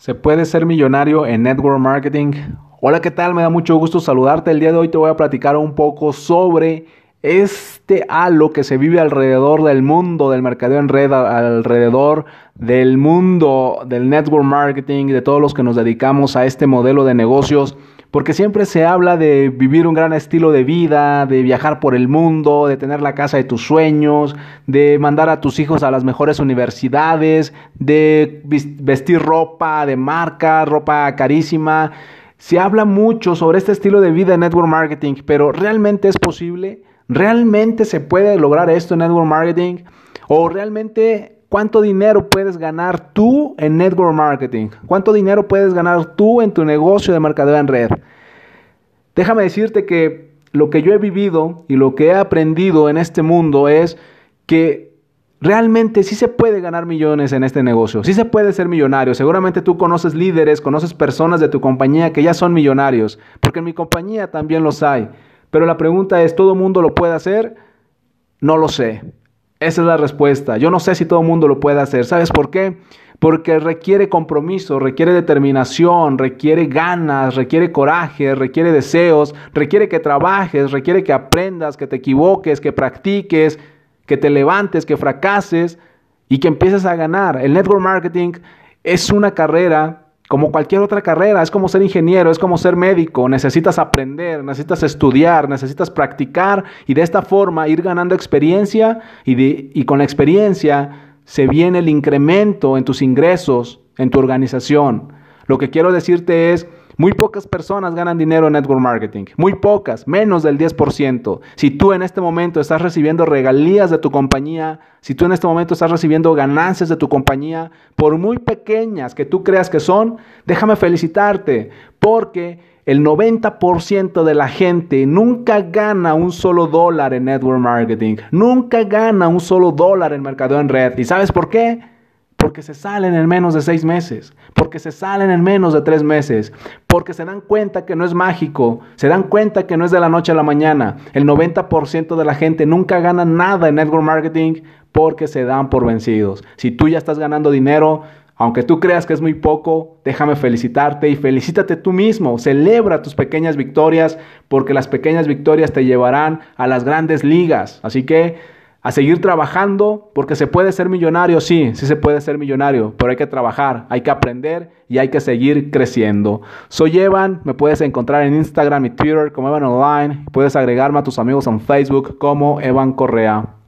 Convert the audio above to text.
¿Se puede ser millonario en network marketing? Hola, ¿qué tal? Me da mucho gusto saludarte. El día de hoy te voy a platicar un poco sobre este halo que se vive alrededor del mundo del mercadeo en red, alrededor del mundo del network marketing, de todos los que nos dedicamos a este modelo de negocios porque siempre se habla de vivir un gran estilo de vida, de viajar por el mundo, de tener la casa de tus sueños, de mandar a tus hijos a las mejores universidades, de vestir ropa de marca, ropa carísima. Se habla mucho sobre este estilo de vida en network marketing, pero ¿realmente es posible? ¿Realmente se puede lograr esto en network marketing? ¿O realmente ¿Cuánto dinero puedes ganar tú en network marketing? ¿Cuánto dinero puedes ganar tú en tu negocio de mercadeo en red? Déjame decirte que lo que yo he vivido y lo que he aprendido en este mundo es que realmente sí se puede ganar millones en este negocio, sí se puede ser millonario. Seguramente tú conoces líderes, conoces personas de tu compañía que ya son millonarios, porque en mi compañía también los hay. Pero la pregunta es, ¿todo mundo lo puede hacer? No lo sé. Esa es la respuesta. Yo no sé si todo el mundo lo puede hacer. ¿Sabes por qué? Porque requiere compromiso, requiere determinación, requiere ganas, requiere coraje, requiere deseos, requiere que trabajes, requiere que aprendas, que te equivoques, que practiques, que te levantes, que fracases y que empieces a ganar. El network marketing es una carrera como cualquier otra carrera, es como ser ingeniero, es como ser médico, necesitas aprender, necesitas estudiar, necesitas practicar y de esta forma ir ganando experiencia y, y con la experiencia se viene el incremento en tus ingresos, en tu organización. Lo que quiero decirte es, muy pocas personas ganan dinero en network marketing, muy pocas, menos del 10%. Si tú en este momento estás recibiendo regalías de tu compañía, si tú en este momento estás recibiendo ganancias de tu compañía, por muy pequeñas que tú creas que son, déjame felicitarte, porque el 90% de la gente nunca gana un solo dólar en network marketing, nunca gana un solo dólar en mercadeo en red. ¿Y sabes por qué? Porque se salen en menos de seis meses, porque se salen en menos de tres meses, porque se dan cuenta que no es mágico, se dan cuenta que no es de la noche a la mañana. El 90% de la gente nunca gana nada en network marketing porque se dan por vencidos. Si tú ya estás ganando dinero, aunque tú creas que es muy poco, déjame felicitarte y felicítate tú mismo. Celebra tus pequeñas victorias porque las pequeñas victorias te llevarán a las grandes ligas. Así que a seguir trabajando, porque se puede ser millonario, sí, sí se puede ser millonario, pero hay que trabajar, hay que aprender y hay que seguir creciendo. Soy Evan, me puedes encontrar en Instagram y Twitter como Evan Online, puedes agregarme a tus amigos en Facebook como Evan Correa.